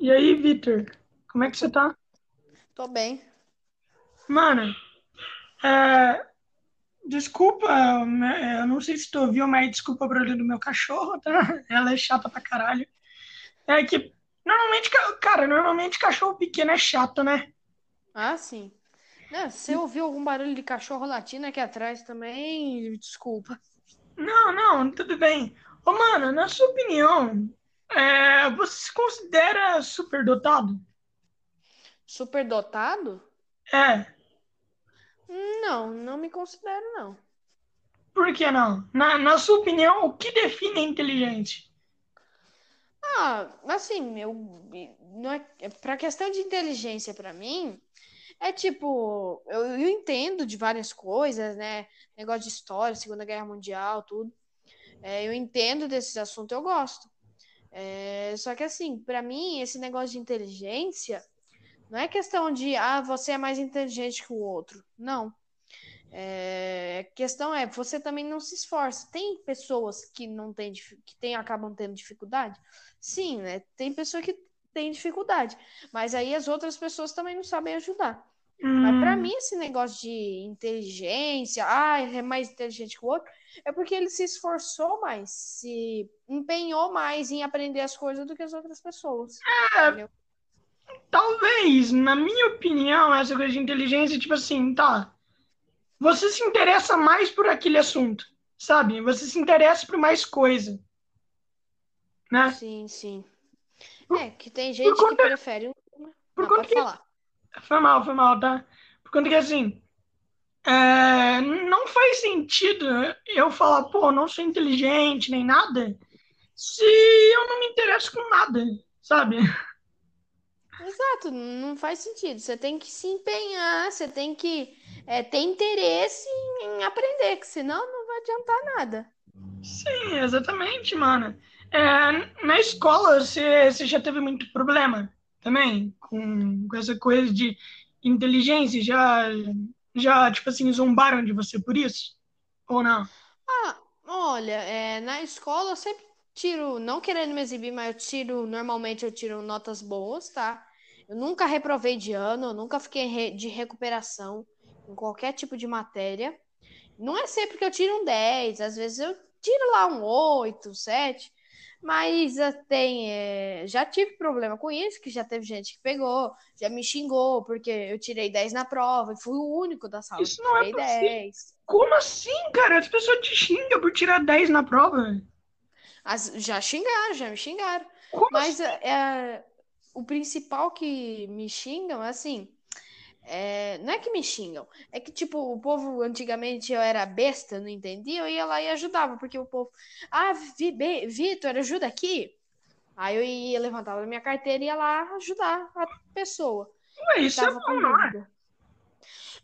E aí, Vitor? Como é que você tá? Tô bem. Mano, é, desculpa, né, eu não sei se tu ouviu, mas desculpa o barulho do meu cachorro, tá? Ela é chata pra caralho. É que, normalmente, ca- cara, normalmente cachorro pequeno é chato, né? Ah, sim. Não, se você ouviu algum barulho de cachorro latindo aqui atrás também, desculpa. Não, não, tudo bem. Ô, mano, na sua opinião, é, você se considera superdotado? Superdotado? É, Não, não me considero, não. por que não? Na, na sua opinião, o que define inteligente? Ah, assim, eu não é para questão de inteligência pra mim, é tipo, eu, eu entendo de várias coisas, né? Negócio de história, Segunda Guerra Mundial, tudo. É, eu entendo desses assuntos, eu gosto. É, só que assim, pra mim, esse negócio de inteligência não é questão de, ah, você é mais inteligente que o outro. Não. É, a questão é, você também não se esforça. Tem pessoas que não dif- que tem, acabam tendo dificuldade? Sim, né? Tem pessoa que tem dificuldade, mas aí as outras pessoas também não sabem ajudar. Mas pra Hum, mim esse negócio de inteligência, ah, ele é mais inteligente que o outro, é porque ele se esforçou mais, se empenhou mais em aprender as coisas do que as outras pessoas, é, entendeu? talvez, na minha opinião, essa coisa de inteligência, tipo assim, tá. Você se interessa mais por aquele assunto, sabe? Você se interessa por mais coisa, né? Sim, sim. Por, É, que tem gente que prefere. um- por Ah, conta que. falar. Foi mal, foi mal, tá? Por conta que, assim, é, não faz sentido eu falar, pô, não sou inteligente nem nada, se eu não me interesso com nada, sabe? Exato, não faz sentido. Você tem que se empenhar, você tem que é, ter interesse em aprender, que senão não vai adiantar nada. Sim, exatamente, mano. É, na escola, você, você já teve muito problema também com, com essa coisa de inteligência? Já, já, tipo assim, zombaram de você por isso? Ou não? Ah, olha, é, na escola eu sempre tiro, não querendo me exibir, mas eu tiro, normalmente eu tiro notas boas, tá? Eu nunca reprovei de ano, eu nunca fiquei de recuperação em qualquer tipo de matéria. Não é sempre que eu tiro um 10, às vezes eu tiro lá um 8, 7, mas eh, tem, é, já tive problema com isso, que já teve gente que pegou, já me xingou, porque eu tirei 10 na prova, e fui o único da sala Isso que não é tirei possível. 10. Como assim, cara? As pessoas te xingam por tirar 10 na prova? As- já xingaram, já me xingaram. Como Mas assim? é, é, o principal que me xingam é assim. É, não é que me xingam, é que, tipo, o povo antigamente eu era besta, não entendia, eu ia lá e ajudava, porque o povo, ah, Vitor, ajuda aqui. Aí eu ia, levantava a minha carteira e ia lá ajudar a pessoa Ué, isso é bom, é? dúvida.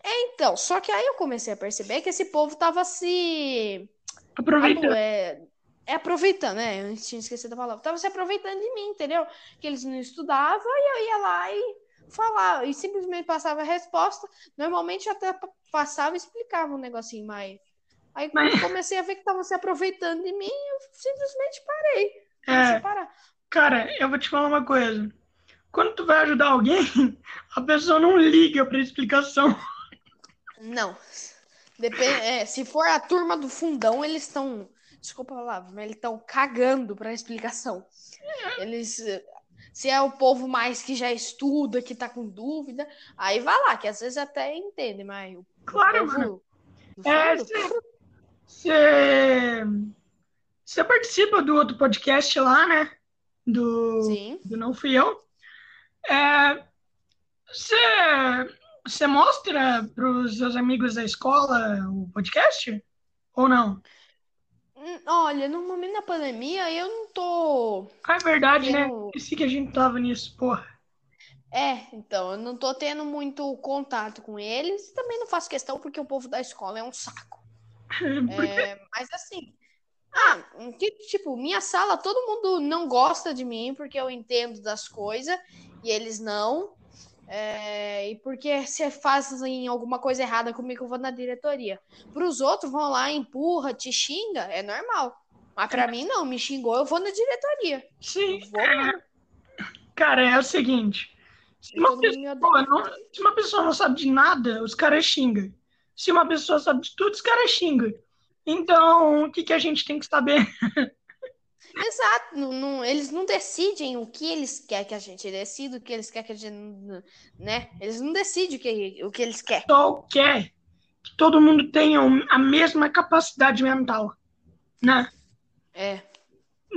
Então, só que aí eu comecei a perceber que esse povo tava se Aproveita. abu- é, é aproveitando, né? Eu tinha esquecido a palavra. Tava se aproveitando de mim, entendeu? Que eles não estudavam e eu ia lá e falava, e simplesmente passava a resposta. Normalmente eu até pa- passava e explicava um negocinho mais. Aí Mas, quando comecei a ver que estavam se aproveitando de mim, eu simplesmente parei. É, parar. cara, eu vou te falar uma coisa. Quando tu vai ajudar alguém, a pessoa não liga pra explicação. Não. Depen- é, se for a turma do fundão, eles estão. Desculpa a palavra, mas eles estão cagando pra explicação. Eles. Se é o povo mais que já estuda, que tá com dúvida, aí vai lá, que às vezes até entende, mas Claro, mano. É, você participa do outro podcast lá, né? Do, Sim. do Não Fui Eu. É, você, você mostra para os seus amigos da escola o podcast? Ou não? Hum, Olha, no momento da pandemia, eu não tô Ah, é verdade, né? tendo. Esqueci que a gente tava nisso, porra. É, então, eu não tô tendo muito contato com eles. Também não faço questão porque o povo da escola é um saco. É, mas assim. Ah, que, tipo, minha sala, todo mundo não gosta de mim porque eu entendo das coisas e eles não. É, e porque se fazem alguma coisa errada comigo, eu vou na diretoria. Para os outros, vão lá, empurra, te xinga, é normal. Mas para mim, não, me xingou, eu vou na diretoria. sim, vou Cara, é o seguinte. Se uma, pessoa não, se uma pessoa não sabe de nada, os caras xingam. Se uma pessoa sabe de tudo, os caras xingam. Então, o que, que a gente tem que saber? Exato, não, não, eles não decidem o que eles querem que a gente decida, o que eles querem que a gente. né? Eles não decidem o que, o que eles querem. Só quer que todo mundo tenha a mesma capacidade mental, né? É.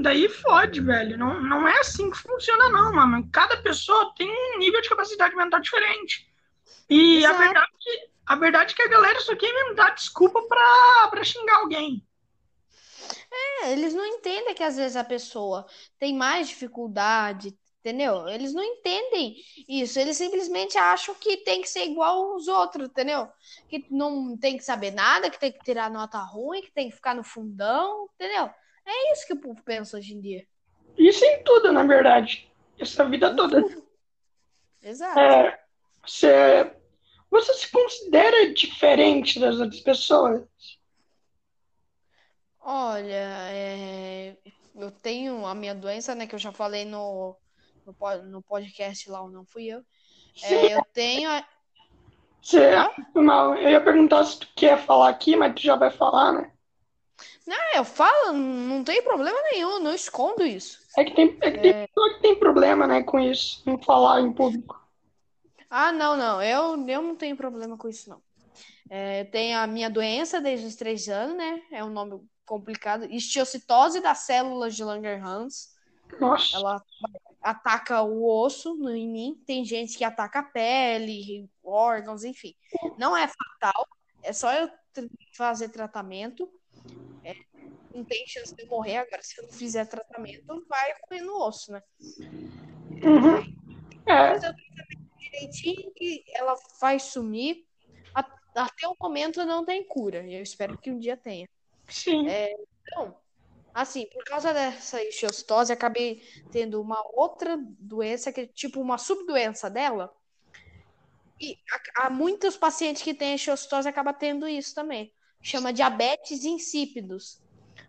Daí fode, velho. Não, não é assim que funciona, não, mano. Cada pessoa tem um nível de capacidade mental diferente. E a verdade, a verdade é que a galera só quer dar desculpa pra, pra xingar alguém. É, eles não entendem que às vezes a pessoa tem mais dificuldade, entendeu? Eles não entendem isso. Eles simplesmente acham que tem que ser igual aos outros, entendeu? Que não tem que saber nada, que tem que tirar nota ruim, que tem que ficar no fundão, entendeu? É isso que o povo pensa hoje em dia. Isso em tudo, na verdade. Essa vida toda. Exato. É, você, você se considera diferente das outras pessoas? Olha, é, eu tenho a minha doença, né? Que eu já falei no, no, no podcast lá, ou não fui eu. É, eu tenho. A... Você, não, eu ia perguntar se tu quer falar aqui, mas tu já vai falar, né? Não, eu falo, não tem problema nenhum, não escondo isso. É que tem, é que tem é... pessoa que tem problema, né, com isso, não falar em público. Ah, não, não, eu, eu não tenho problema com isso, não. É, eu tenho a minha doença desde os três anos, né? É um nome complicado. Estiocitose das células de Langerhans. Nossa. Ela ataca o osso em mim. Tem gente que ataca a pele, órgãos, enfim. Não é fatal. É só eu fazer tratamento é, não tem chance de morrer. Agora, se eu não fizer tratamento, vai comer no osso, né? Uhum. É. Mas eu direitinho que ela vai sumir. Até o momento não tem cura. Eu espero que um dia tenha. Sim. É, então, assim, por causa dessa enxostose, acabei tendo uma outra doença, que é tipo uma subdoença dela. E há muitos pacientes que têm enxostose acabam tendo isso também chama diabetes insípidos.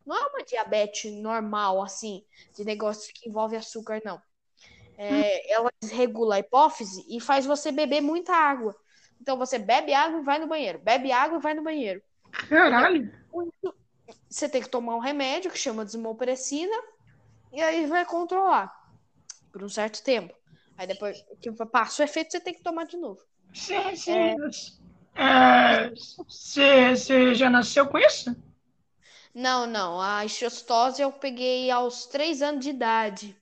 Não é uma diabetes normal, assim, de negócio que envolve açúcar, não. É, ela desregula a hipófise e faz você beber muita água. Então você bebe água e vai no banheiro. Bebe água e vai no banheiro. Caralho! Você tem que tomar um remédio que chama desmopressina e aí vai controlar por um certo tempo. Aí depois que passa o efeito, você tem que tomar de novo. Sim, sim. É, você é, já nasceu com isso? Não, não. A enxostose eu peguei aos três anos de idade.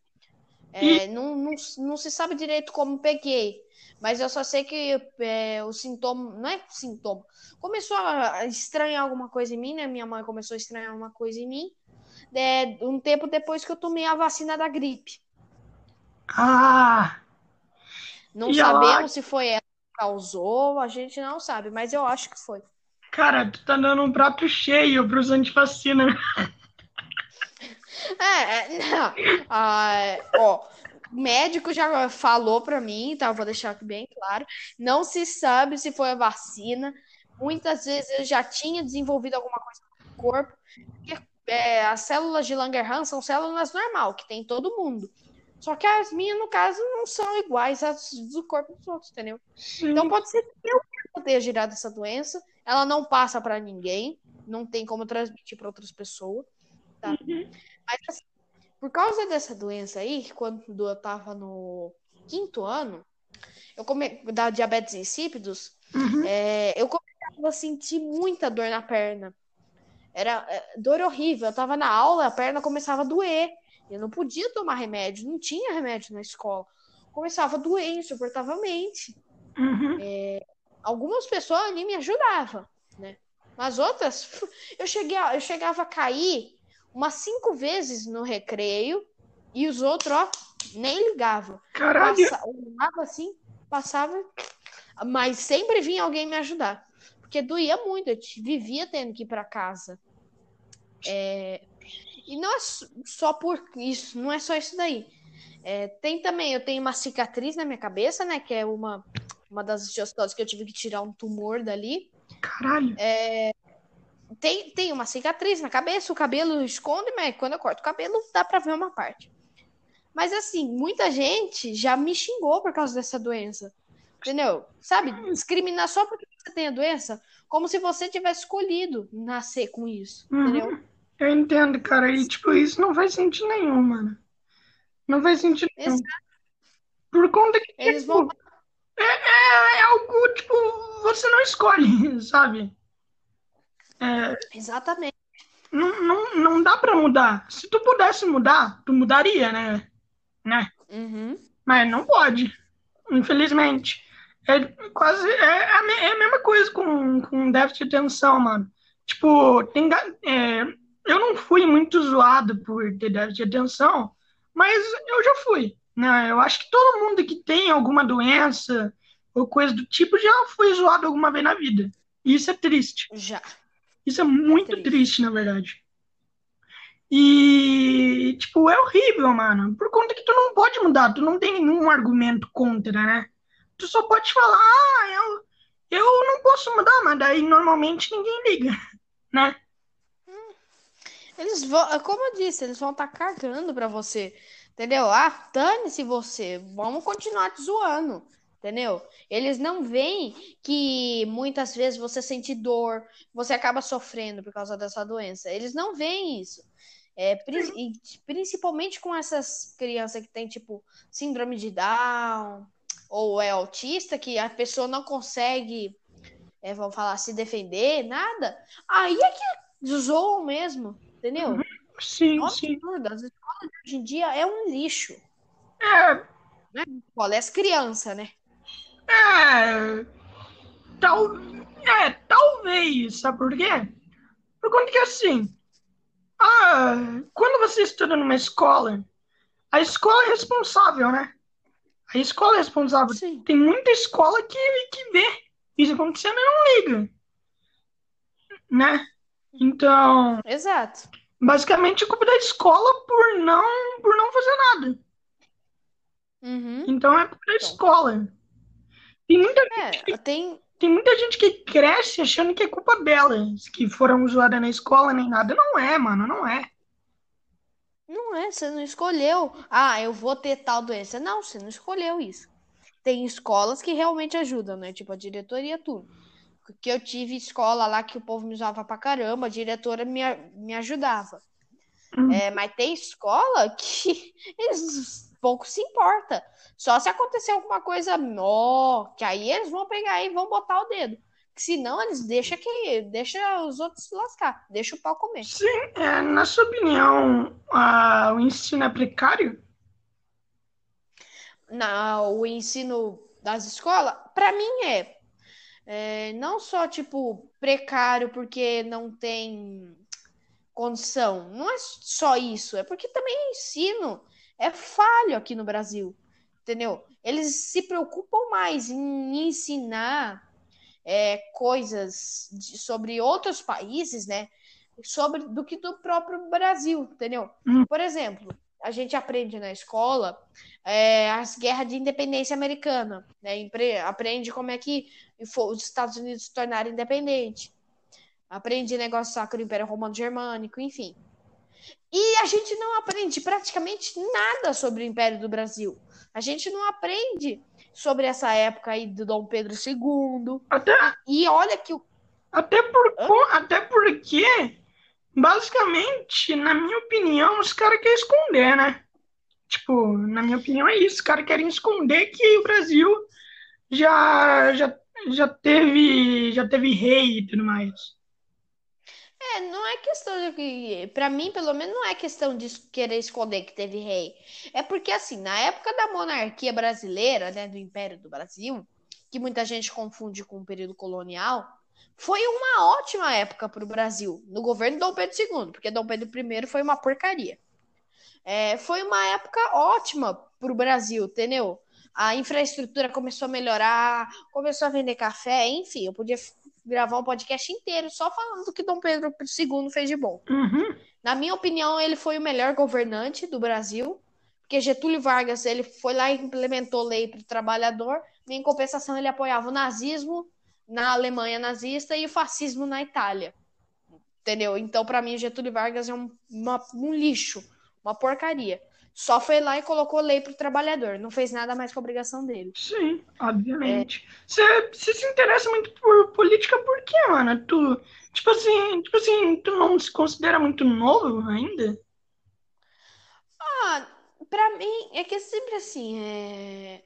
É, não, não, não se sabe direito como peguei. Mas eu só sei que é, o sintoma. Não é sintoma. Começou a estranhar alguma coisa em mim, né? Minha mãe começou a estranhar alguma coisa em mim. É, um tempo depois que eu tomei a vacina da gripe. Ah! Não sabemos se foi ela causou, a gente não sabe, mas eu acho que foi. Cara, tu tá dando um prato cheio pros antivacina. É, é, não. Ah, ó, médico já falou para mim, tá? Vou deixar aqui bem claro. Não se sabe se foi a vacina. Muitas vezes eu já tinha desenvolvido alguma coisa no corpo. Porque, é, as células de Langerhans são células normal, que tem todo mundo. Só que as minhas, no caso, não são iguais às do corpo dos outros, entendeu? Sim. Então pode ser que eu tenha gerado essa doença. Ela não passa para ninguém, não tem como transmitir para outras pessoas, tá? Uhum. Mas assim, por causa dessa doença aí, quando eu tava no quinto ano, eu come... da diabetes insípidos, uhum. é, eu começava a sentir muita dor na perna. Era é, dor horrível. Eu tava na aula, a perna começava a doer. Eu não podia tomar remédio, não tinha remédio na escola. Começava a doer insuportavelmente. Uhum. É, algumas pessoas ali me ajudavam, né? Mas outras, eu, cheguei a, eu chegava a cair umas cinco vezes no recreio e os outros, ó, nem ligavam. Caralho! Passa, assim, passava, mas sempre vinha alguém me ajudar. Porque doía muito, eu vivia tendo que ir para casa. É, e não é só por isso, não é só isso daí. É, tem também, eu tenho uma cicatriz na minha cabeça, né? Que é uma, uma das osteostoses que eu tive que tirar um tumor dali. Caralho! É, tem, tem uma cicatriz na cabeça, o cabelo esconde, mas quando eu corto o cabelo dá pra ver uma parte. Mas assim, muita gente já me xingou por causa dessa doença. Entendeu? Sabe? Discriminar só porque você tem a doença, como se você tivesse escolhido nascer com isso. Uhum. Entendeu? Eu entendo, cara. E, tipo, isso não faz sentido nenhum, mano. Não faz sentido nenhum. Exato. Por conta que, Eles tipo, vão. é, é, é algo, tipo, você não escolhe, sabe? É, Exatamente. não, não, não dá pra mudar. Se tu pudesse mudar, tu mudaria, né? Né? Uhum. Mas não pode, infelizmente. É quase é a, é a mesma coisa com, com déficit de atenção, mano. Tipo, tem, é, eu não fui muito zoado por ter déficit de atenção, mas eu já fui, né? Eu acho que todo mundo que tem alguma doença ou coisa do tipo já foi zoado alguma vez na vida. E isso é triste. Já. Isso é muito triste. triste, na verdade. E, tipo, é horrível, mano. Por conta que tu não pode mudar, tu não tem nenhum argumento contra, né? Tu só pode falar, ah, eu, eu não posso mudar, mas daí normalmente ninguém liga, né? Eles vão, como eu disse, eles vão estar cagando pra você. Entendeu? Ah, dane-se você. Vamos continuar te zoando. Entendeu? Eles não veem que muitas vezes você sente dor, você acaba sofrendo por causa dessa doença. Eles não veem isso. É, e principalmente com essas crianças que têm, tipo, síndrome de Down ou é autista, que a pessoa não consegue, é, vamos falar, se defender, nada. Aí é que zoam mesmo, entendeu? Sim, É um sim. absurdo. As escolas de hoje em dia é um lixo. É, Escola é as crianças, né? É, tal, é, talvez, sabe por quê? Por conta que assim, ah, quando você estuda numa escola, a escola é responsável, né? A escola é responsável. Sim. Tem muita escola que, que vê isso acontecendo e não liga, né? Então, Exato. basicamente é culpa da escola por não, por não fazer nada. Uhum. Então é culpa da escola. Tem muita, É, tem. tem muita gente que cresce achando que é culpa delas, que foram zoadas na escola nem nada. Não é, mano, não é. Não é, você não escolheu. Ah, eu vou ter tal doença. Não, você não escolheu isso. Tem escolas que realmente ajudam, né? Tipo a diretoria, tudo. Porque eu tive escola lá que o povo me usava pra caramba, a diretora me, me ajudava. Hum. É, mas tem escola que eles pouco se importa. Só se acontecer alguma coisa, ó, que aí eles vão pegar e vão botar o dedo. Que senão eles deixam que deixa os outros se lascar, deixa o pau comer. Sim, é, na sua opinião, ah, o ensino é precário? Na, o ensino das escolas, para mim é, é não só tipo precário porque não tem condição, não é só isso, é porque também o ensino é falho aqui no Brasil, entendeu? Eles se preocupam mais em ensinar é, coisas de- sobre outros países, né? Sobre do que do próprio Brasil, entendeu? Hum. Por exemplo, a gente aprende na escola é, as guerras de independência americana, né? Aprende como é que os Estados Unidos se tornaram independentes. Aprende negócio sacro do Império Romano Germânico, enfim. E a gente não aprende praticamente nada sobre o Império do Brasil. A gente não aprende sobre essa época aí do Dom Pedro II. Até, E olha que o. até, por, Hã? até porque, basicamente, na minha opinião, os caras querem esconder, né? Tipo, na minha opinião é isso. Os caras querem esconder que o Brasil já, já, já teve, já teve rei e tudo mais. É, não é questão de. Pra mim, pelo menos, não é questão de querer esconder que teve rei. É porque, assim, na época da monarquia brasileira, né, do Império do Brasil, que muita gente confunde com o período colonial, foi uma ótima época para o Brasil, no governo Dom Pedro II, porque Dom Pedro I foi uma porcaria. É, foi uma época ótima para o Brasil, entendeu? A infraestrutura começou a melhorar, começou a vender café, enfim, eu podia gravar um podcast inteiro só falando do que Dom Pedro II fez de bom. Uhum. Na minha opinião, ele foi o melhor governante do Brasil, porque Getúlio Vargas ele foi lá e implementou lei para o trabalhador, e em compensação ele apoiava o nazismo na Alemanha nazista e o fascismo na Itália. Entendeu? Então, para mim, Getúlio Vargas é um, uma- um lixo, uma porcaria. Só foi lá e colocou lei pro trabalhador, não fez nada mais com a obrigação dele. Sim, obviamente. Você, você se interessa muito por política por quê, mano? Tu, tipo assim, tipo assim, tu não se considera muito novo ainda? Ah, pra mim, é que é sempre assim, é...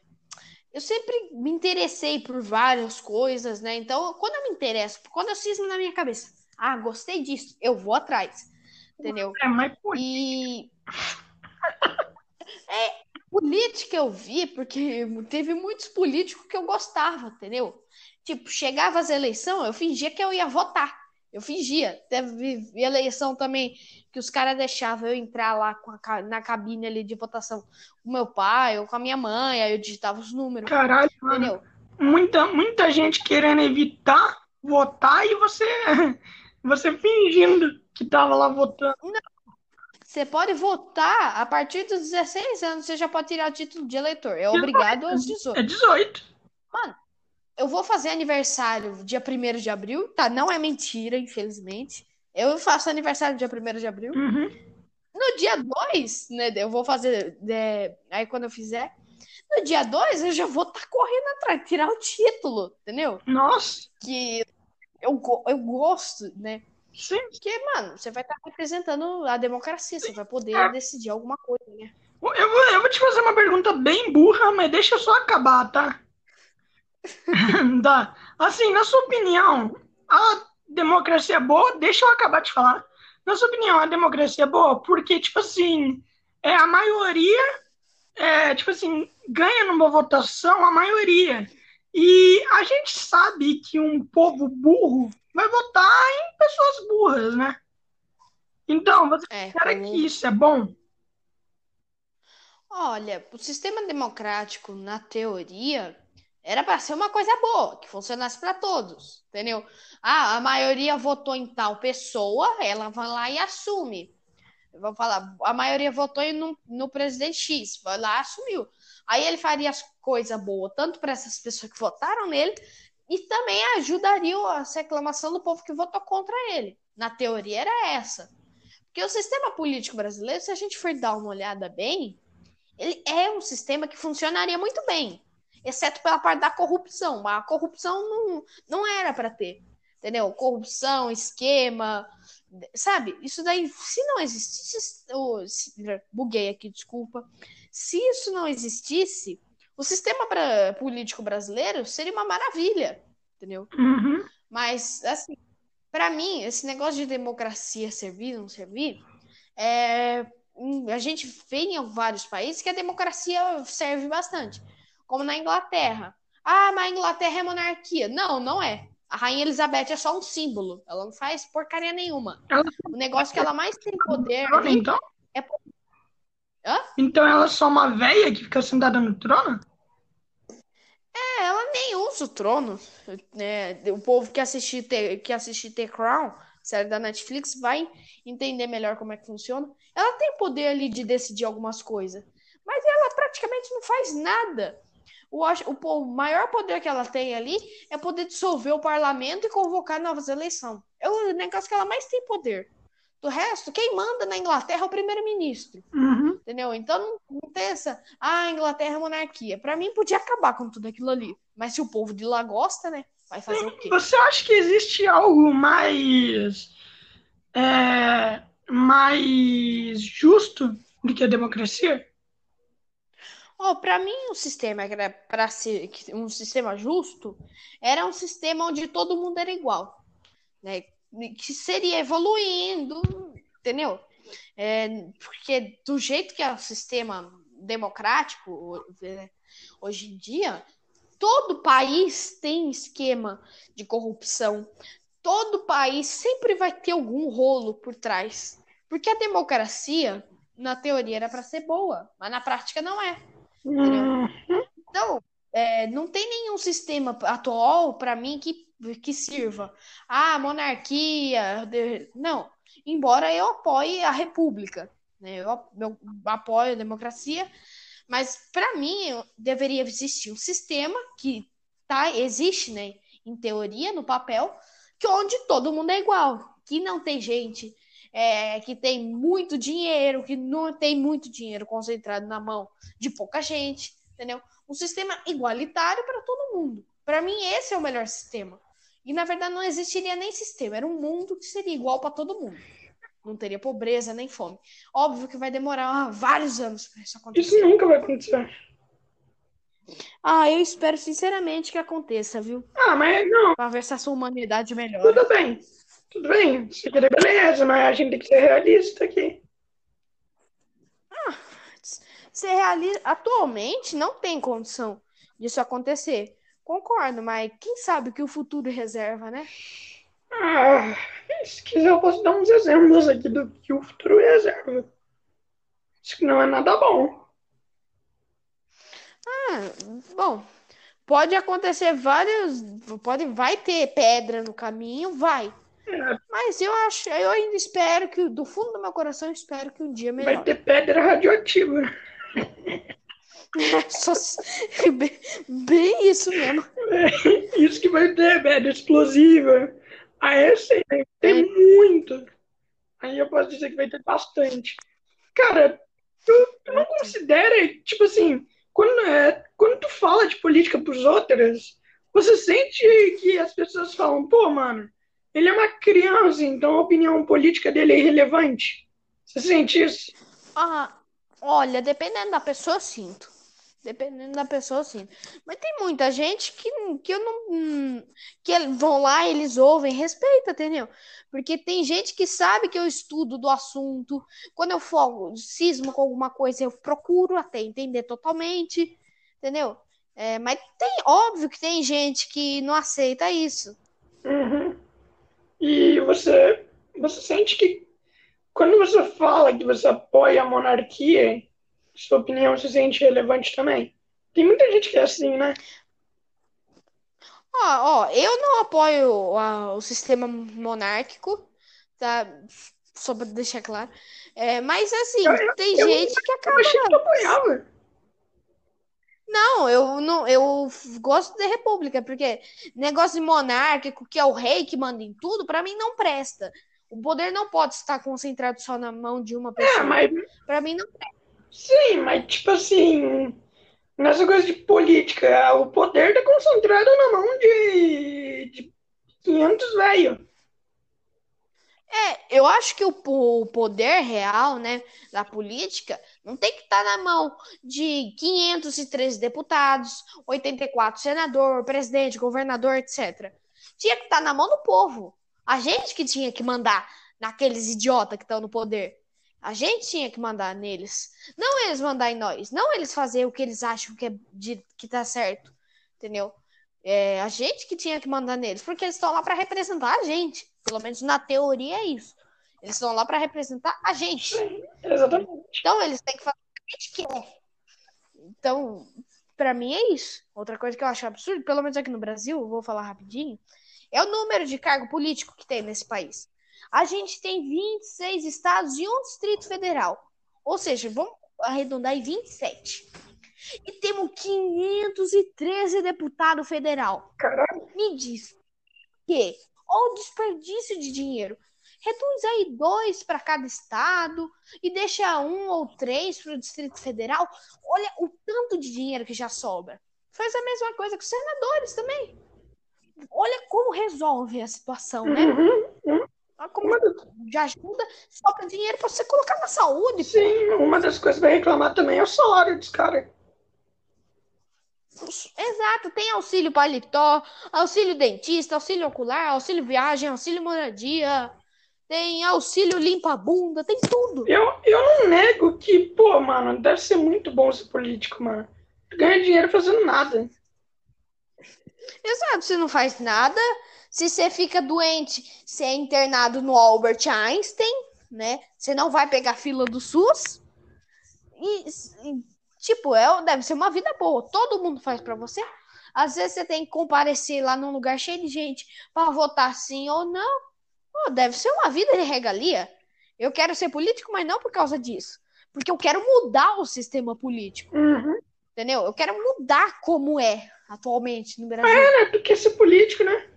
eu sempre me interessei por várias coisas, né? Então, quando eu me interesso, quando eu cismo na minha cabeça, ah, gostei disso, eu vou atrás, entendeu? É, mas E é, política eu vi porque teve muitos políticos que eu gostava, entendeu? Tipo, chegava as eleições, eu fingia que eu ia votar. Eu fingia. Teve eleição também que os caras deixavam eu entrar lá a, na cabine ali de votação com meu pai ou com a minha mãe, aí eu digitava os números. Caralho, entendeu? Mano, muita, muita gente querendo evitar votar e você, você fingindo que tava lá votando. Não. Você pode votar a partir dos 16 anos, você já pode tirar o título de eleitor. É obrigado aos 18. É 18. Mano, eu vou fazer aniversário dia 1 de abril, tá? Não é mentira, infelizmente. Eu faço aniversário dia 1 de abril. Uhum. No dia 2, né? Eu vou fazer. É, aí quando eu fizer. No dia 2, eu já vou estar tá correndo atrás, tirar o título, entendeu? Nossa! Que eu, eu gosto, né? Sim. Porque, mano, você vai estar tá representando a democracia, Sim. você vai poder é. decidir alguma coisa, né? Eu vou, eu vou te fazer uma pergunta bem burra, mas deixa eu só acabar, tá? tá. Assim, na sua opinião, a democracia é boa? Deixa eu acabar de falar. Na sua opinião, a democracia é boa? Porque, tipo assim, é a maioria, é, tipo assim, ganha numa votação a maioria. E a gente sabe que um povo burro vai votar em burras, né? Então, você é, considera como... que isso é bom? Olha, o sistema democrático, na teoria, era para ser uma coisa boa, que funcionasse para todos, entendeu? Ah, a maioria votou em tal pessoa, ela vai lá e assume. Vou falar, a maioria votou no, no presidente X, vai lá assumiu. Aí ele faria as coisas boas, tanto para essas pessoas que votaram nele, e também ajudaria a reclamação do povo que votou contra ele. Na teoria era essa. Porque o sistema político brasileiro, se a gente for dar uma olhada bem, ele é um sistema que funcionaria muito bem exceto pela parte da corrupção. A corrupção não, não era para ter, entendeu? Corrupção, esquema, sabe? Isso daí, se não existisse, oh, se, buguei aqui, desculpa. Se isso não existisse, o sistema pra, político brasileiro seria uma maravilha, entendeu? Uhum. Mas, assim, para mim, esse negócio de democracia servir, não servir, é, a gente vê em vários países que a democracia serve bastante como na Inglaterra. Ah, mas a Inglaterra é monarquia. Não, não é. A Rainha Elizabeth é só um símbolo. Ela não faz porcaria nenhuma. Ela... O negócio que ela mais tem poder então? é. Hã? Então ela é só uma velha que fica sentada no trono? É, ela nem usa o trono. É, o povo que assistir, que assistir The Crown, série da Netflix, vai entender melhor como é que funciona. Ela tem poder ali de decidir algumas coisas. Mas ela praticamente não faz nada o, o, o maior poder que ela tem ali é poder dissolver o parlamento e convocar novas eleições. É o negócio que ela mais tem poder. Do resto, quem manda na Inglaterra é o primeiro-ministro. Uhum. Entendeu? Então não, tem essa. Ah, Inglaterra é monarquia. Para mim, podia acabar com tudo aquilo ali. Mas se o povo de lá gosta, né? Vai fazer o quê? Você acha que existe algo mais. É, mais justo do que a democracia? Oh, para mim, um sistema era para ser um sistema justo era um sistema onde todo mundo era igual, né? Que seria evoluindo, entendeu? É, porque do jeito que é o sistema democrático é, hoje em dia, todo país tem esquema de corrupção. Todo país sempre vai ter algum rolo por trás. Porque a democracia, na teoria, era para ser boa, mas na prática não é. Então, é, não tem nenhum sistema atual para mim que, que sirva. Ah, monarquia. Não. Embora eu apoie a república, né? eu, eu apoio a democracia, mas para mim deveria existir um sistema que tá, existe, né, em teoria, no papel, que onde todo mundo é igual, que não tem gente é, que tem muito dinheiro, que não tem muito dinheiro concentrado na mão de pouca gente, entendeu? Um sistema igualitário para todo mundo. Para mim, esse é o melhor sistema. E na verdade não existiria nem sistema, era um mundo que seria igual para todo mundo. Não teria pobreza nem fome. Óbvio que vai demorar vários anos para isso acontecer. Isso nunca vai acontecer. Ah, eu espero sinceramente que aconteça, viu? Ah, mas não. Pra ver se a sua humanidade melhora. Tudo bem. Tudo bem. Aqui é beleza, mas a gente tem que ser realista aqui. Ah, ser realista. Atualmente não tem condição disso acontecer. Concordo, mas quem sabe o que o futuro reserva, né? Ah, se quiser eu posso dar uns exemplos aqui do que o futuro reserva. Isso que não é nada bom. Ah, bom, pode acontecer vários, pode, vai ter pedra no caminho, vai. É, Mas eu acho, eu ainda espero que, do fundo do meu coração, eu espero que um dia vai melhore. ter pedra radioativa. Bem, bem isso mesmo. É, isso que vai ter pedra explosiva. Ah, essa aí vai ter É. muito. Aí eu posso dizer que vai ter bastante. Cara, tu, tu não considera, tipo assim, quando, é, quando tu fala de política pros outros, você sente que as pessoas falam, pô, mano, ele é uma criança, então a opinião política dele é irrelevante. Você sente isso? Ah, olha, dependendo da pessoa, eu sinto. Dependendo da pessoa, sinto. Mas tem muita gente que, que eu não. que el- vão lá, eles ouvem, respeita, entendeu? Porque tem gente que sabe que eu estudo do assunto. Quando eu for cismo com alguma coisa, eu procuro até entender totalmente, entendeu? É, mas tem, óbvio que tem gente que não aceita isso. Uhum. E você, você sente que quando você fala que você apoia a monarquia, sua opinião se sente relevante também? Tem muita gente que é assim, né? Ó, ó, eu não apoio a- o sistema monárquico, tá? Só pra deixar claro. É, mas assim, Eu- eu- tem eu- gente que Eu acaba. achei que tu apoiava. Não, eu não, eu gosto de república, porque negócio de monárquico, que é o rei que manda em tudo, pra mim não presta. O poder não pode estar concentrado só na mão de uma É, pessoa. mas Pra mim não. Sim, mas tipo assim, nessa coisa de política, o poder tá concentrado na mão de, de 500 velho. É, eu acho que o, o poder real, né, da política não tem que estar na mão de 513 deputados, 84 senador, presidente, governador, etc. Tinha que estar na mão do povo. A gente que tinha que mandar naqueles idiotas que estão no poder. A gente tinha que mandar neles. Não eles mandar em nós. Não eles fazer o que eles acham que, é de, que tá certo. Entendeu? É a gente que tinha que mandar neles. Porque eles estão lá para representar a gente. Pelo menos na teoria é isso. Eles estão lá para representar a gente. Exatamente. Então eles têm que fazer o que a gente quer. Então, para mim é isso. Outra coisa que eu acho absurdo, pelo menos aqui no Brasil, vou falar rapidinho, é o número de cargo político que tem nesse país. A gente tem 26 estados e um distrito federal. Ou seja, vamos arredondar em 27. E temos 513 deputados federal. Caralho. Me diz que ou desperdício de dinheiro. Reduz aí dois para cada estado e deixa um ou três para o Distrito Federal. Olha o tanto de dinheiro que já sobra. Faz a mesma coisa com os senadores também. Olha como resolve a situação, né? Uhum. Olha como Uma já ajuda, sobra dinheiro para você colocar na saúde. sim, uma das coisas que vai reclamar também é o salário dos caras. Exato, tem auxílio paletó, auxílio dentista, auxílio ocular, auxílio viagem, auxílio moradia, tem auxílio limpa-bunda, tem tudo. Eu, eu não nego que, pô, mano, deve ser muito bom ser político, mano. Tu ganha dinheiro fazendo nada. Exato, você não faz nada. Se você fica doente, você é internado no Albert Einstein, né? Você não vai pegar fila do SUS. E, e, tipo, é, deve ser uma vida boa. Todo mundo faz pra você. Às vezes você tem que comparecer lá num lugar cheio de gente pra votar sim ou não. Pô, deve ser uma vida de regalia. Eu quero ser político, mas não por causa disso. Porque eu quero mudar o sistema político, Uhum. entendeu? Eu quero mudar como é atualmente no Brasil. É, tu quer ser político, né?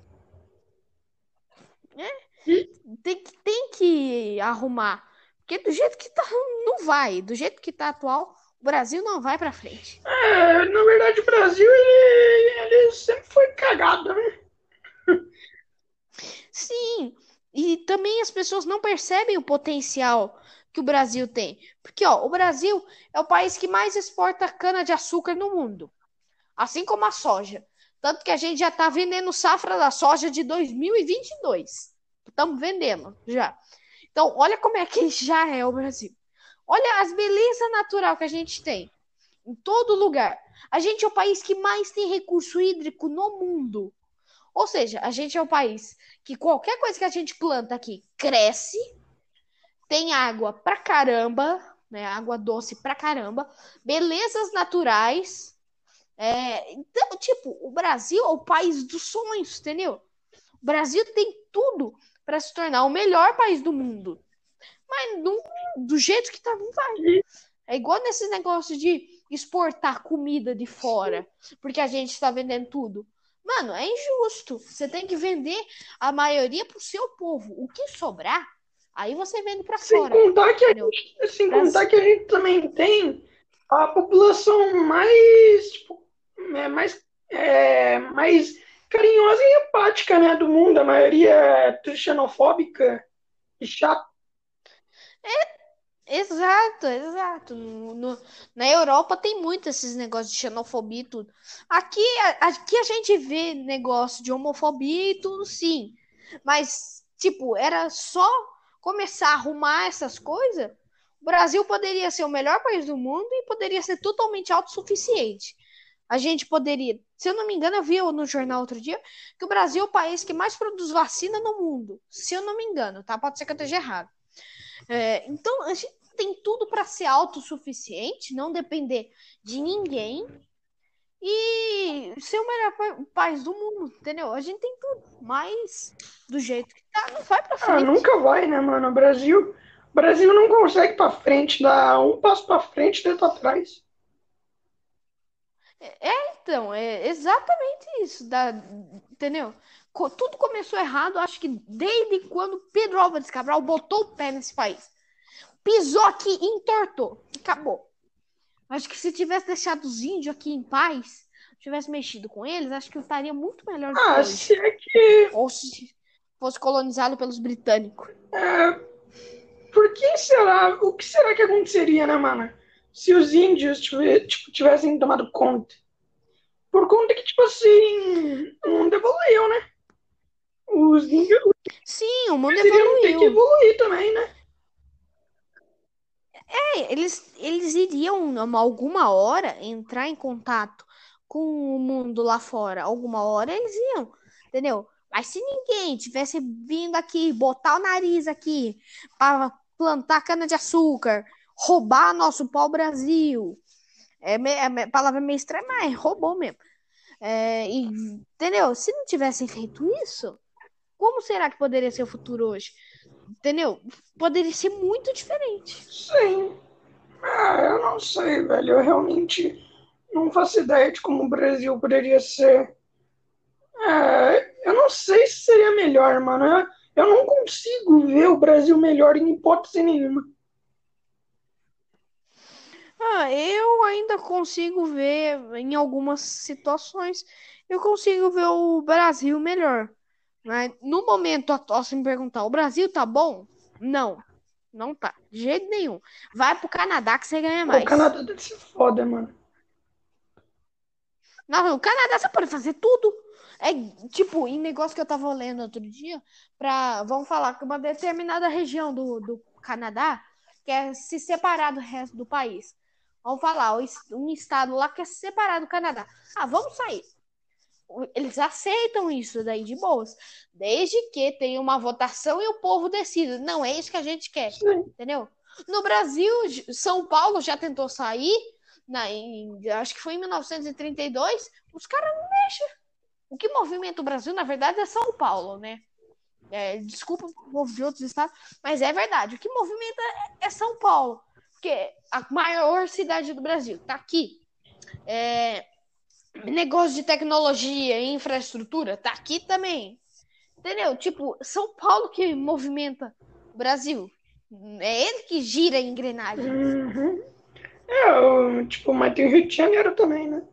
Tem que, tem que arrumar. Porque do jeito que tá, não vai. Do jeito que tá atual, o Brasil não vai pra frente. É, na verdade, o Brasil, ele, ele sempre foi cagado, né? Sim, e também as pessoas não percebem o potencial que o Brasil tem. Porque, ó, o Brasil é o país que mais exporta cana-de-açúcar no mundo. Assim como a soja. Tanto que a gente já está vendendo safra da soja de 2022. Estamos vendendo já. Então, olha como é que já é o Brasil. Olha as belezas natural que a gente tem em todo lugar. A gente é o país que mais tem recurso hídrico no mundo. Ou seja, a gente é o país que qualquer coisa que a gente planta aqui cresce tem água pra caramba, né? Água doce pra caramba, belezas naturais. É, então, tipo, o Brasil é o país dos sonhos, entendeu? O Brasil tem tudo para se tornar o melhor país do mundo. Mas não, do jeito que tá, não vai. É igual nesse negócio de exportar comida de fora, porque a gente está vendendo tudo. Mano, é injusto. Você tem que vender a maioria pro seu povo. O que sobrar, Aí você vende para fora. Contar que a gente, sem contar que a gente também tem a população mais, tipo, é, mais, é, mais carinhosa e empática né, do mundo. A maioria é xenofóbica e chata. É, exato, exato. No, no, na Europa tem muito esses negócios de xenofobia e tudo. Aqui, aqui a gente vê negócio de homofobia e tudo, sim. Mas, tipo, era só começar a arrumar essas coisas, o Brasil poderia ser o melhor país do mundo e poderia ser totalmente autossuficiente. A gente poderia, se eu não me engano, eu vi no jornal outro dia que o Brasil é o país que mais produz vacina no mundo. Se eu não me engano, tá? Pode ser que eu esteja errado. É, então, a gente tem tudo para ser autossuficiente, não depender de ninguém e ser o melhor país do mundo, entendeu? A gente tem tudo, mas do jeito que tá, não vai pra ah, frente. Ah, nunca vai, né, mano? O Brasil, o Brasil não consegue pra frente, dá um passo pra frente outro atrás. É, então, é exatamente isso, dá, entendeu? Tudo começou errado, acho que desde quando Pedro Álvares Cabral botou o pé nesse país. Pisou aqui e entortou. Acabou. Acho que se tivesse deixado os índios aqui em paz, tivesse mexido com eles, acho que estaria muito melhor do ah, se é que. Ou se fosse colonizado pelos britânicos. É. Por que será? O que será que aconteceria, né, mano? Se os índios tipo, tivessem tomado conta. Por conta que, tipo assim, o mundo evoluiu, né? Os índios. Sim, o mundo evoluiu. Tem que evoluir também, né? É, eles, eles iriam, alguma hora, entrar em contato com o mundo lá fora. Alguma hora eles iam, entendeu? Mas se ninguém tivesse vindo aqui, botar o nariz aqui para plantar cana-de-açúcar, roubar nosso pau-brasil, é, é, palavra meio estranha, mas roubou mesmo. É, e, entendeu? Se não tivessem feito isso, como será que poderia ser o futuro hoje? Entendeu? Poderia ser muito diferente. Sim. Ah, eu não sei, velho. Eu realmente não faço ideia de como o Brasil poderia ser. É, eu não sei se seria melhor, mano. Eu, eu não consigo ver o Brasil melhor em hipótese nenhuma. Ah, eu ainda consigo ver em algumas situações. Eu consigo ver o Brasil melhor. Mas no momento atual, se me perguntar, o Brasil tá bom? Não. Não tá. De jeito nenhum. Vai pro Canadá que você ganha mais. O Canadá deve ser foda, mano. Não, o Canadá você pode fazer tudo. É tipo, em negócio que eu tava lendo outro dia, pra, vamos falar que uma determinada região do, do Canadá quer se separar do resto do país. Vamos falar, um estado lá quer se separar do Canadá. Ah, vamos sair eles aceitam isso daí de boas, desde que tenha uma votação e o povo decida. Não é isso que a gente quer, entendeu? No Brasil, São Paulo já tentou sair, na, em, acho que foi em 1932, os caras não deixam. O que movimenta o Brasil, na verdade, é São Paulo, né? É, desculpa o povo de outros estados, mas é verdade. O que movimenta é, é São Paulo, porque a maior cidade do Brasil está aqui. É, negócio de tecnologia e infraestrutura tá aqui também. Entendeu? Tipo, São Paulo que movimenta o Brasil. É ele que gira a engrenagem. Uhum. É, o- tipo, mas tem o Rio de Janeiro também, né?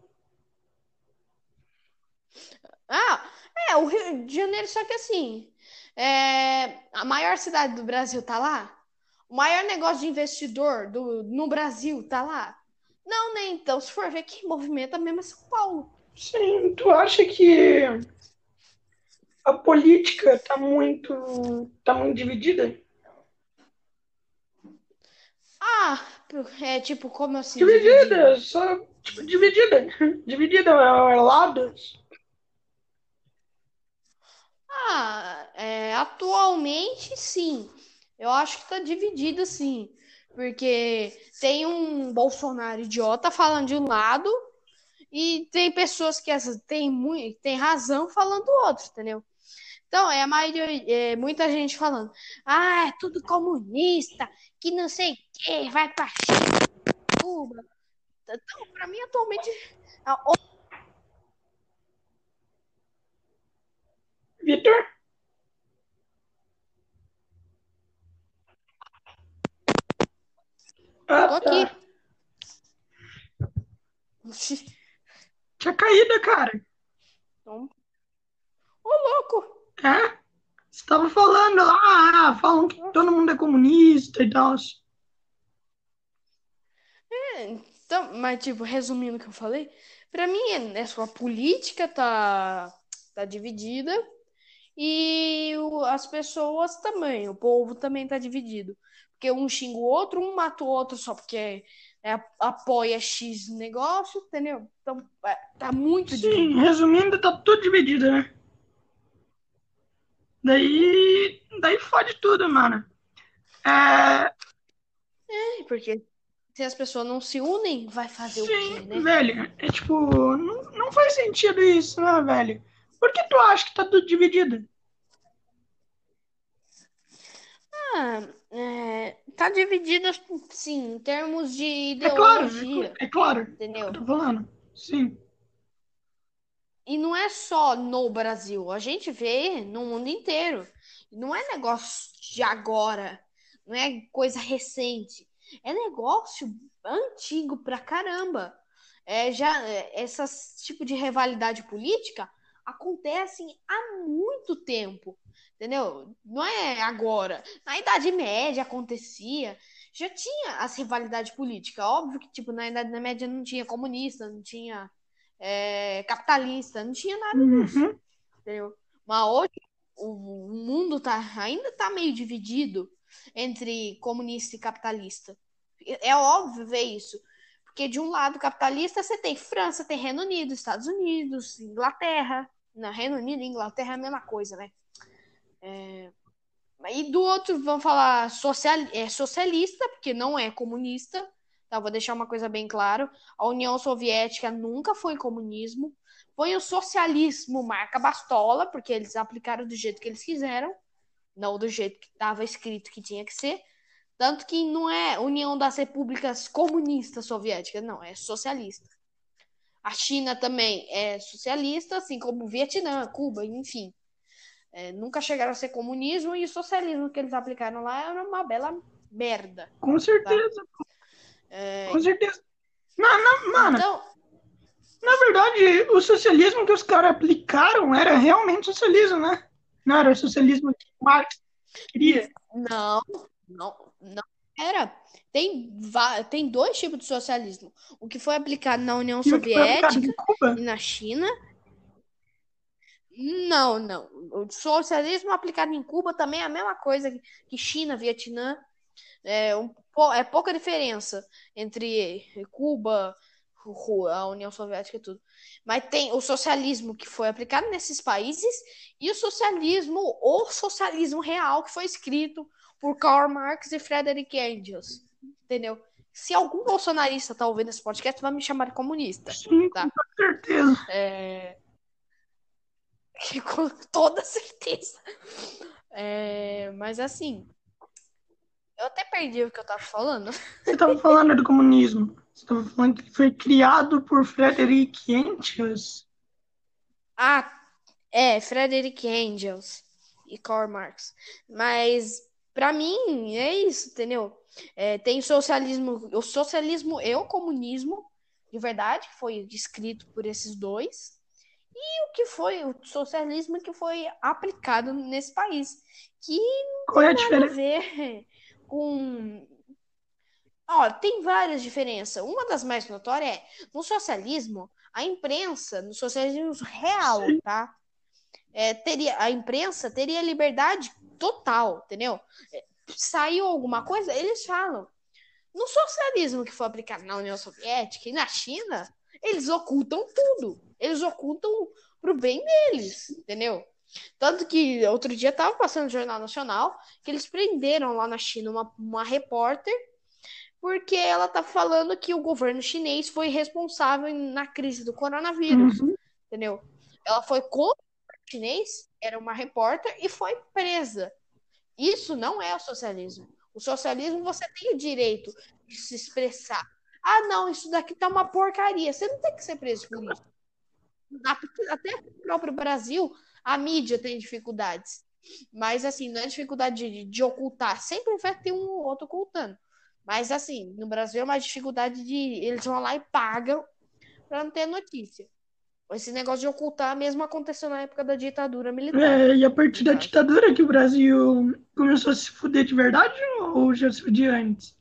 Ah, é, o Rio de Janeiro, só que assim, é, a maior cidade do Brasil tá lá? O maior negócio de investidor do, no Brasil tá lá? Não, né? Então, se for ver quem movimenta mesmo é São Paulo. Sim, tu acha que a política tá muito, tá muito dividida? Ah, é tipo, como assim? Dividida, só, tipo, dividida. Dividida, é, é lados. Ah, é, atualmente sim. Eu acho que tá dividido sim. Porque tem um Bolsonaro idiota falando de um lado e tem pessoas que têm muito, tem razão falando do outro, entendeu? Então, é a maioria, é, muita gente falando, ah, é tudo comunista, que não sei o que, vai pra Cuba. Então, pra mim, atualmente, Vitor? Ah, Tô tá. aqui. Tinha caído, cara. Então... Ô, louco! É? Você tava falando lá, ah, falam que todo mundo é comunista e tal. É, então, mas, tipo, resumindo o que eu falei, pra mim, é, é só a política tá, tá dividida e as pessoas também, o povo também tá dividido. Porque um xinga o outro, um mata o outro só porque é, apoia X negócio, entendeu? Então, é, tá muito Sim, dividido. resumindo, tá tudo dividido, né? Daí, daí fode tudo, mano. É, É, porque se as pessoas não se unem, vai fazer o quê, sim, né? velho, é tipo, não, não faz sentido isso, né, velho? Por que tu acha que tá tudo dividido? Ah, é, tá dividido, sim, em termos de É claro, ideologia, é claro, é entendeu? eu tô falando. Sim, E não é só no Brasil, a gente vê no mundo inteiro. Não é negócio de agora, não é coisa recente, é negócio antigo pra caramba. É, já é, essas tipo de rivalidade política acontecem há muito tempo, entendeu? Não é agora. Na Idade Média acontecia, já tinha as rivalidades políticas. Óbvio que tipo na Idade Média não tinha comunista, não tinha é, capitalista, não tinha nada disso, uhum. entendeu? Mas hoje o, o mundo tá, ainda tá meio dividido entre comunista e capitalista. É óbvio ver isso. Porque de um lado capitalista você tem França, tem Reino Unido, Estados Unidos, Inglaterra. Não, Reino Unido e Inglaterra é a mesma coisa, né? É... E do outro, vamos falar social, é socialista, porque não é comunista. Tá, vou deixar uma coisa bem claro. A União Soviética nunca foi comunismo. Foi o socialismo marca bastola, porque eles aplicaram do jeito que eles quiseram, não do jeito que estava escrito que tinha que ser. Tanto que não é União das Repúblicas Comunistas Soviéticas, não, é socialista. A China também é socialista, assim como o Vietnã, Cuba, enfim. É, nunca chegaram a ser comunismo e o socialismo que eles aplicaram lá era uma bela merda. Com certeza. Tá? É... Com certeza. Não, não, mano, então, na verdade, o socialismo que os caras aplicaram era realmente socialismo, né? Não era o socialismo que Marx queria. Não, não, não era. Tem, tem dois tipos de socialismo. O que foi aplicado na União e Soviética e na China. Não, não. O socialismo aplicado em Cuba também é a mesma coisa que China, Vietnã. É, um, é pouca diferença entre Cuba, a União Soviética e tudo. Mas tem o socialismo que foi aplicado nesses países e o socialismo, o socialismo real, que foi escrito por Karl Marx e Frederick Engels. Entendeu? Se algum bolsonarista tá ouvindo esse podcast, vai me chamar de comunista. Sim, tá? com certeza. É... Com toda certeza. É... Mas assim, eu até perdi o que eu tava falando. Você tava falando do comunismo. Você tava falando que foi criado por Frederick Engels. Ah, é, Frederick Engels. e Karl Marx. Mas para mim é isso, entendeu? É, tem socialismo, o socialismo e o comunismo de verdade, que foi descrito por esses dois, e o que foi o socialismo que foi aplicado nesse país, que não Qual é a tem nada a ver com Ó, tem várias diferenças. Uma das mais notórias é, no socialismo, a imprensa, no socialismo real, tá? É, teria, a imprensa teria liberdade total, entendeu? É, Saiu alguma coisa, eles falam. No socialismo que foi aplicado na União Soviética e na China, eles ocultam tudo. Eles ocultam pro bem deles, entendeu? Tanto que outro dia tava passando no Jornal Nacional que eles prenderam lá na China uma, uma repórter porque ela tá falando que o governo chinês foi responsável na crise do coronavírus, Uhum. entendeu? Ela foi contra o chinês, era uma repórter e foi presa. Isso não é o socialismo. O socialismo você tem o direito de se expressar. Ah, não, isso daqui tá uma porcaria. Você não tem que ser preso por isso. Até no próprio Brasil, a mídia tem dificuldades. Mas, assim, não é dificuldade de, de ocultar. Sempre vai ter um ou outro ocultando. Mas, assim, no Brasil é uma dificuldade de. Eles vão lá e pagam para não ter notícia. Esse negócio de ocultar mesmo aconteceu na época da ditadura militar. É, e a partir da ditadura que o Brasil começou a se fuder de verdade ou já se fudia antes?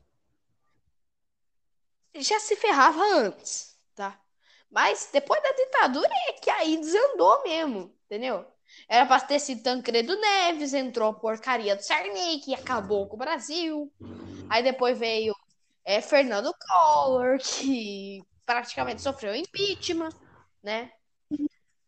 Já se ferrava antes, tá? Mas depois da ditadura é que aí desandou mesmo, entendeu? Era pra ter sido Tancredo Neves, entrou a porcaria do Sarney, que acabou com o Brasil. Aí depois veio é, Fernando Collor, que praticamente sofreu impeachment, né?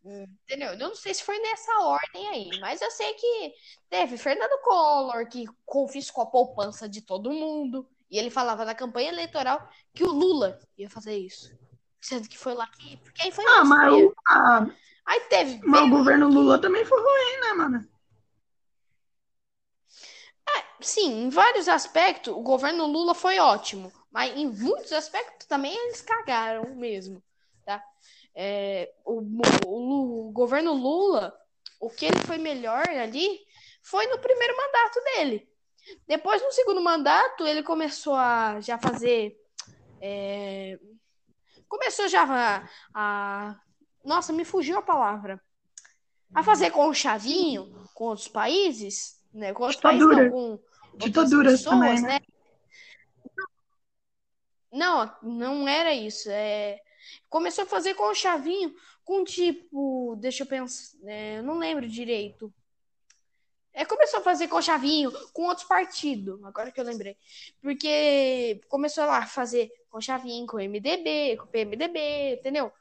Entendeu? Eu não sei se foi nessa ordem aí, mas eu sei que teve Fernando Collor, que confiscou a poupança de todo mundo. E ele falava na campanha eleitoral que o Lula ia fazer isso. Sendo que foi lá que. Porque aí foi Ah, mas, mesmo. o, ah, Aí teve. mas o governo Lula também foi ruim, né, mano? Sim, em vários aspectos, o governo Lula foi ótimo. Mas em muitos aspectos também eles cagaram mesmo. Tá? É, o, o o governo Lula, o que ele foi melhor ali foi no primeiro mandato dele. Depois, no segundo mandato, ele começou a já fazer. é, começou já a, a- Nossa, me fugiu a palavra. A fazer conchavinho com outros países, né? Com outros países, Ditadura. não, com Ditaduras pessoas, também, né? né? Não, não era isso. É... Começou a fazer conchavinho com tipo. Deixa eu pensar. é, eu não lembro direito. É, começou a fazer conchavinho com outros partidos, agora que eu lembrei. Porque começou lá a fazer conchavinho com o MDB, com o PMDB, entendeu?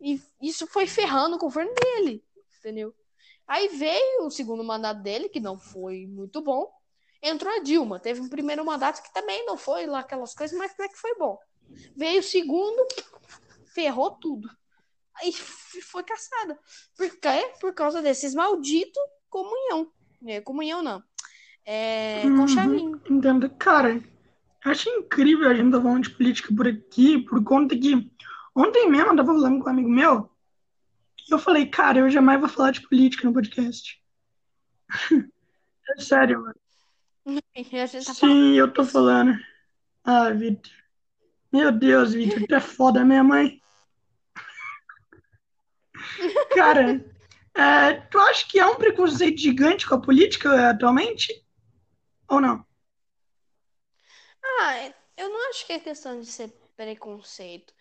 E isso foi ferrando o governo dele, entendeu? Aí veio o segundo mandato dele, que não foi muito bom. Entrou a Dilma, teve um primeiro mandato que também não foi lá aquelas coisas, mas até que foi bom. Veio o segundo, ferrou tudo. Aí foi caçada. Por quê? Por causa desses malditos comunhão. É, comunhão não. É, Uhum. conchavinho. Entendo. Cara, acho incrível a gente tá falando de política por aqui, por conta que ontem mesmo eu tava falando com um amigo meu e eu falei, cara, eu jamais vou falar de política no podcast. É sério, mano. Tá Sim, eu tô falando. Ah, Vitor. Meu Deus, Vitor, tu é foda mesmo, mãe. Cara, é, tu acha que há um preconceito gigante com a política atualmente? Ou não? Ah, eu não acho que é questão de ser preconceito.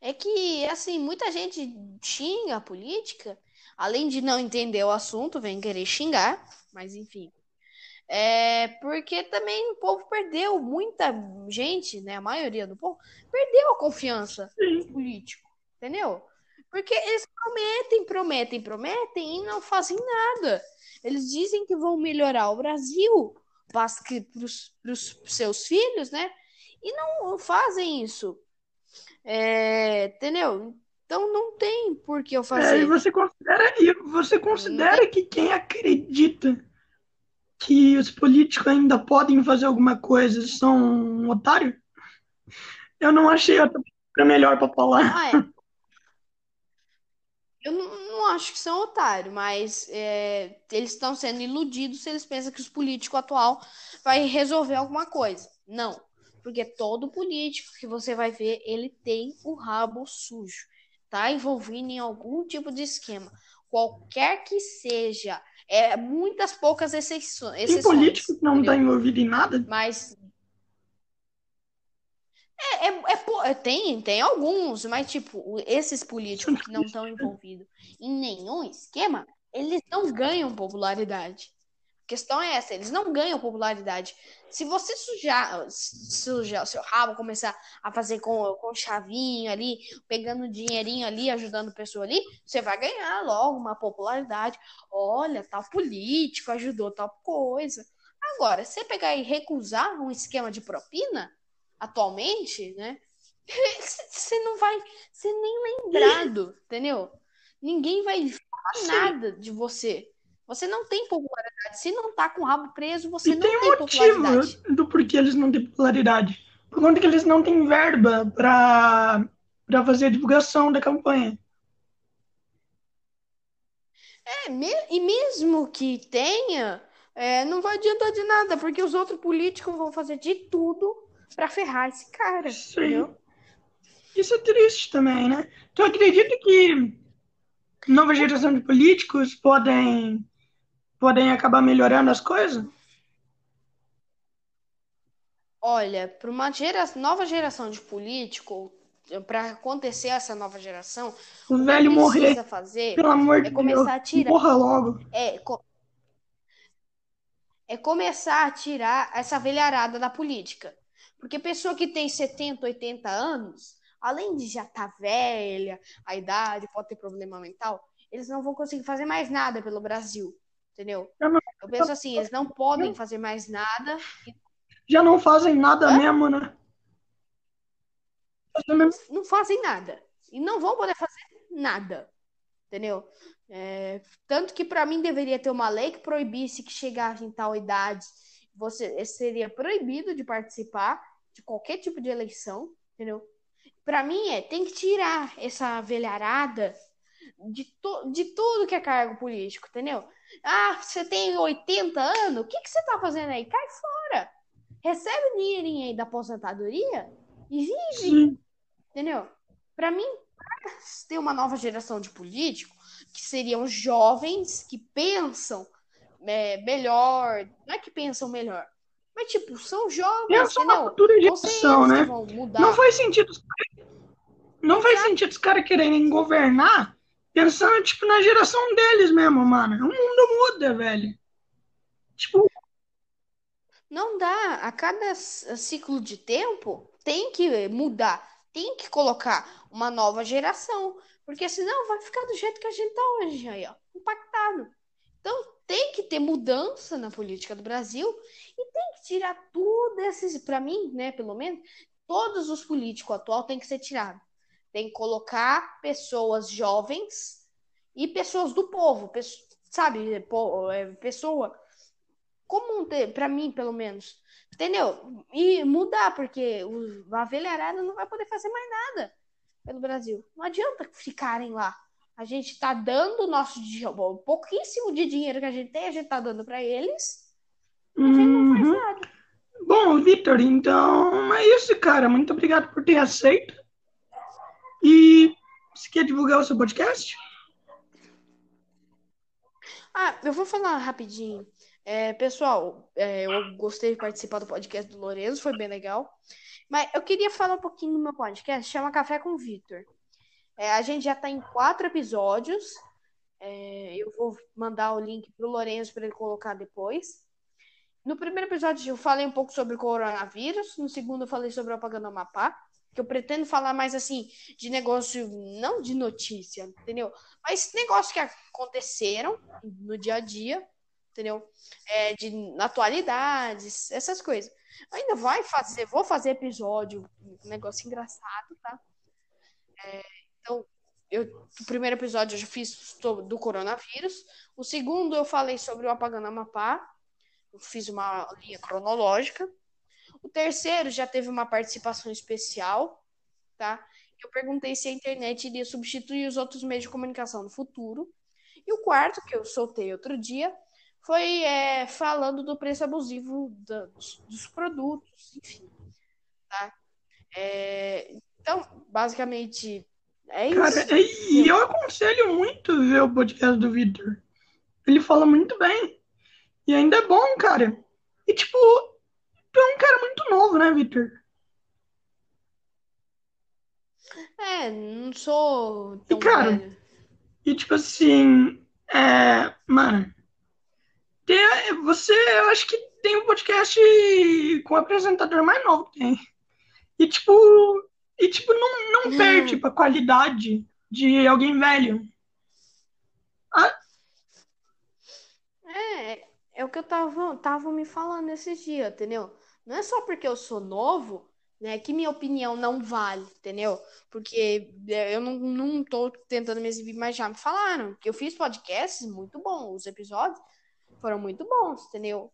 É que, assim, muita gente xinga a política, além de não entender o assunto, vem querer xingar, mas enfim. É porque também o povo perdeu, muita gente, né, a maioria do povo, perdeu a confiança no político, entendeu? Porque eles prometem, prometem, prometem e não fazem nada. Eles dizem que vão melhorar o Brasil para os seus filhos, né? E não fazem isso. É, entendeu? Então não tem por que eu É, e fazer. você considera, e você considera que quem acredita que os políticos ainda podem fazer alguma coisa são um otário? Eu não achei outra melhor pra falar. Ah, é. Eu não, não acho que são otários, mas é, eles estão sendo iludidos se eles pensam que os políticos atual vai resolver alguma coisa. Não, porque todo político que você vai ver, ele tem o rabo sujo, tá envolvido em algum tipo de esquema, qualquer que seja. É muitas poucas exceções. Tem político que não está envolvido em nada? Mas é, é, é, tem, tem alguns, mas, tipo, esses políticos que não estão envolvidos em nenhum esquema, eles não ganham popularidade. A questão é essa, eles não ganham popularidade. Se você sujar, sujar o seu rabo, começar a fazer com, com chavinho ali, pegando dinheirinho ali, ajudando pessoa ali, você vai ganhar logo uma popularidade. Olha, tal político ajudou tal coisa. Agora, você pegar e recusar um esquema de propina, atualmente, né? Você não vai ser nem lembrado, entendeu? Ninguém vai falar nada de você. Você não tem popularidade. Se não tá com o rabo preso, você e não tem, tem popularidade. do porquê eles não têm popularidade. Por conta que eles não têm verba para para fazer a divulgação da campanha. É, e mesmo que tenha, é, não vai adiantar de nada, porque os outros políticos vão fazer de tudo para ferrar esse cara. Sim. Entendeu? Isso é triste também, né? Tu acredita que nova geração de políticos podem, podem acabar melhorando as coisas? Olha, para uma gera... nova geração de político, para acontecer essa nova geração, o velho morrer, fazer pelo amor de é começar Deus, a tirar, morra logo. É, co... é começar a tirar essa velharada da política. Porque pessoa que tem 70, 80 anos, além de já estar tá velha, a idade, pode ter problema mental, eles não vão conseguir fazer mais nada pelo Brasil. Entendeu? Eu penso assim, eles não podem fazer mais nada. Já não fazem nada Hã? mesmo, né? Não fazem nada. E não vão poder fazer nada. Entendeu? É, tanto que para mim deveria ter uma lei que proibisse que chegasse em tal idade você seria proibido de participar de qualquer tipo de eleição, entendeu? Para mim é, tem que tirar essa velharada de, to, de tudo que é cargo político, entendeu? Ah, você tem 80 anos, o que, que você tá fazendo aí? Cai fora. Recebe o dinheirinho aí da aposentadoria e vive. Sim. Entendeu? Para mim, ter uma nova geração de políticos, que seriam jovens que pensam é, melhor. Não é que pensam melhor. Mas, tipo, são jovens. Pensa uma cultura de ação, né? Não faz sentido. Não faz sentido os caras quererem governar pensando, tipo, na geração deles mesmo, mano. O mundo muda, velho. Tipo. Não dá. A cada ciclo de tempo tem que mudar. Tem que colocar uma nova geração. Porque senão vai ficar do jeito que a gente tá hoje aí, ó. Impactado. Então tem que ter mudança na política do Brasil e tem que tirar tudo esses, para mim, né, pelo menos, todos os políticos atual tem que ser tirado. Tem que colocar pessoas jovens e pessoas do povo, sabe, é, pessoa comum, para mim, pelo menos. Entendeu? E mudar, porque a velharada não vai poder fazer mais nada pelo Brasil. Não adianta ficarem lá a gente está dando o nosso bom, pouquíssimo de dinheiro que a gente tem, a gente está dando para eles. A gente não faz uhum. nada. Bom, Vitor, então é isso, cara. Muito obrigado por ter aceito. E você quer divulgar o seu podcast? Ah, eu vou falar rapidinho. É, pessoal, é, eu gostei de participar do podcast do Lourenço, foi bem legal. Mas eu queria falar um pouquinho do meu podcast, chama Café com Vitor. É, a gente já está em quatro episódios. É, eu vou mandar o link para o Lourenço para ele colocar depois. No primeiro episódio eu falei um pouco sobre o coronavírus. No segundo eu falei sobre o apagando Amapá. Que eu pretendo falar mais assim de negócio, não de notícia, entendeu? Mas negócios que aconteceram no dia a dia, entendeu? É, de atualidades, essas coisas. Ainda vai fazer, vou fazer episódio, um negócio engraçado, tá? Primeiro episódio eu já fiz do coronavírus. O segundo eu falei sobre o apagando Amapá. Eu fiz uma linha cronológica. O terceiro já teve uma participação especial, tá? eu perguntei se a internet iria substituir os outros meios de comunicação no futuro. E o quarto, que eu soltei outro dia, foi é, falando do preço abusivo dos, dos, produtos, enfim. Tá? É, então, basicamente, é isso. Cara, e eu aconselho muito ver o podcast do Victor. Ele fala muito bem. E ainda é bom, cara. E, tipo, tu é um cara muito novo, né, Victor? É, não sou tão e, cara, velho. E, tipo assim, é, mano, tem, você, eu acho que tem um podcast com o apresentador mais novo que tem. E, tipo, e, tipo não, não hum. perde pra qualidade de alguém velho. Ah. É, é o que eu tava, tava me falando esses dias, entendeu? Não é só porque eu sou novo, né, que minha opinião não vale, entendeu? Porque é, eu não, não tô tentando me exibir, mas já me falaram que eu fiz podcasts muito bons, os episódios foram muito bons, entendeu?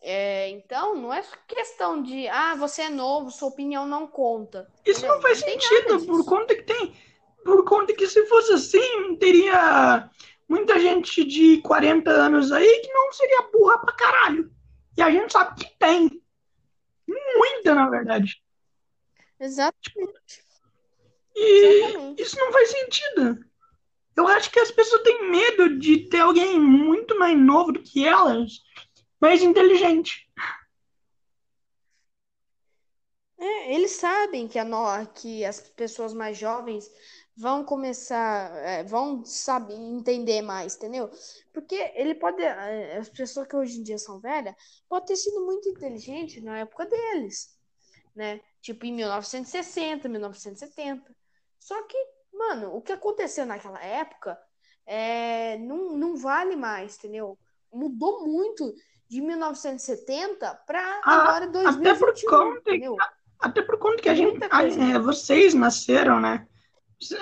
É, então, não é questão de, ah, você é novo, sua opinião não conta. Isso entendeu? não faz não sentido, por conta que tem. Por conta que se fosse assim, teria muita gente de 40 anos aí que não seria burra pra caralho. E a gente sabe que tem. Muita, na verdade. Exatamente. E Exatamente. isso não faz sentido. Eu acho que as pessoas têm medo de ter alguém muito mais novo do que elas, mais inteligente. É, eles sabem que, a no... que as pessoas mais jovens vão começar, é, vão saber entender mais, entendeu? Porque ele pode, é, as pessoas que hoje em dia são velhas, pode ter sido muito inteligente na época deles, né? Tipo em 1960, 1970. Só que Mano, o que aconteceu naquela época é, não, não vale mais, entendeu? Mudou muito de 1970 para ah, agora 2021. Até por conta, entendeu? até por conta que a gente, a, é, vocês nasceram, né?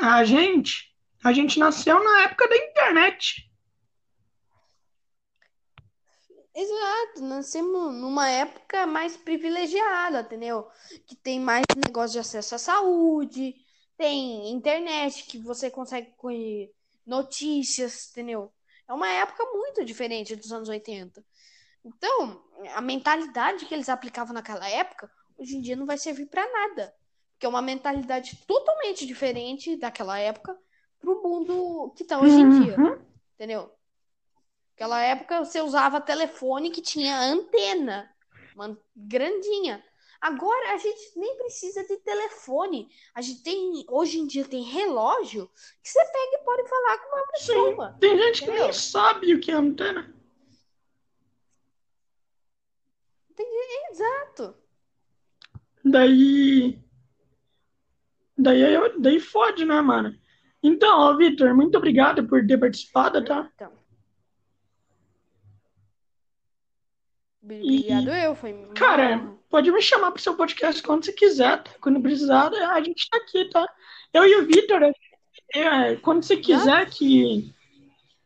A gente, a gente nasceu na época da internet. Exato, nascemos numa época mais privilegiada, entendeu? Que tem mais negócio de acesso à saúde, tem internet que você consegue notícias, entendeu? É uma época muito diferente dos anos 80. Então, a mentalidade que eles aplicavam naquela época, hoje em dia não vai servir para nada. Porque é uma mentalidade totalmente diferente daquela época para o mundo que está hoje em dia. Uhum. Entendeu? Naquela época você usava telefone que tinha antena, uma grandinha. Agora a gente nem precisa de telefone. A gente tem, hoje em dia tem relógio que você pega e pode falar com uma pessoa. Sim, tem gente entendeu? que nem sabe o que é antena. Exato. Daí. Daí, daí fode, né, mano? Então, ó, Vitor, muito obrigado por ter participado, tá? Então. Obrigado e, eu, foi Cara, pode me chamar pro seu podcast quando você quiser, tá? Quando precisar, a gente tá aqui, tá? Eu e o Vitor, é, quando você quiser que,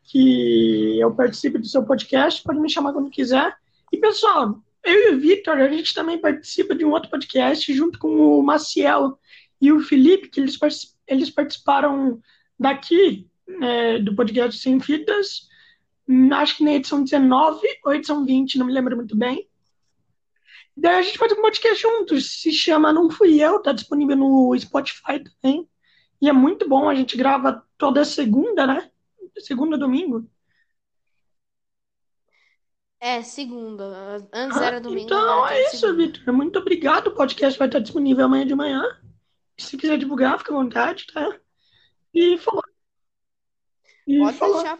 que eu participe do seu podcast, pode me chamar quando quiser. E, pessoal, eu e o Vitor, a gente também participa de um outro podcast junto com o Maciel e o Felipe, que eles, eles participaram daqui, é, do podcast Sem Fitas, acho que na edição 19 ou edição 20, não me lembro muito bem. Daí a gente faz um podcast juntos, se chama Não Fui Eu, tá disponível no Spotify também. E é muito bom, a gente grava toda segunda, né? Segunda domingo. É, segunda. Antes ah, era domingo. Então é isso, Vitor. Muito obrigado. O podcast vai estar disponível amanhã de manhã. Se quiser divulgar, fica à vontade, tá? E falou. E Pode falou. deixar,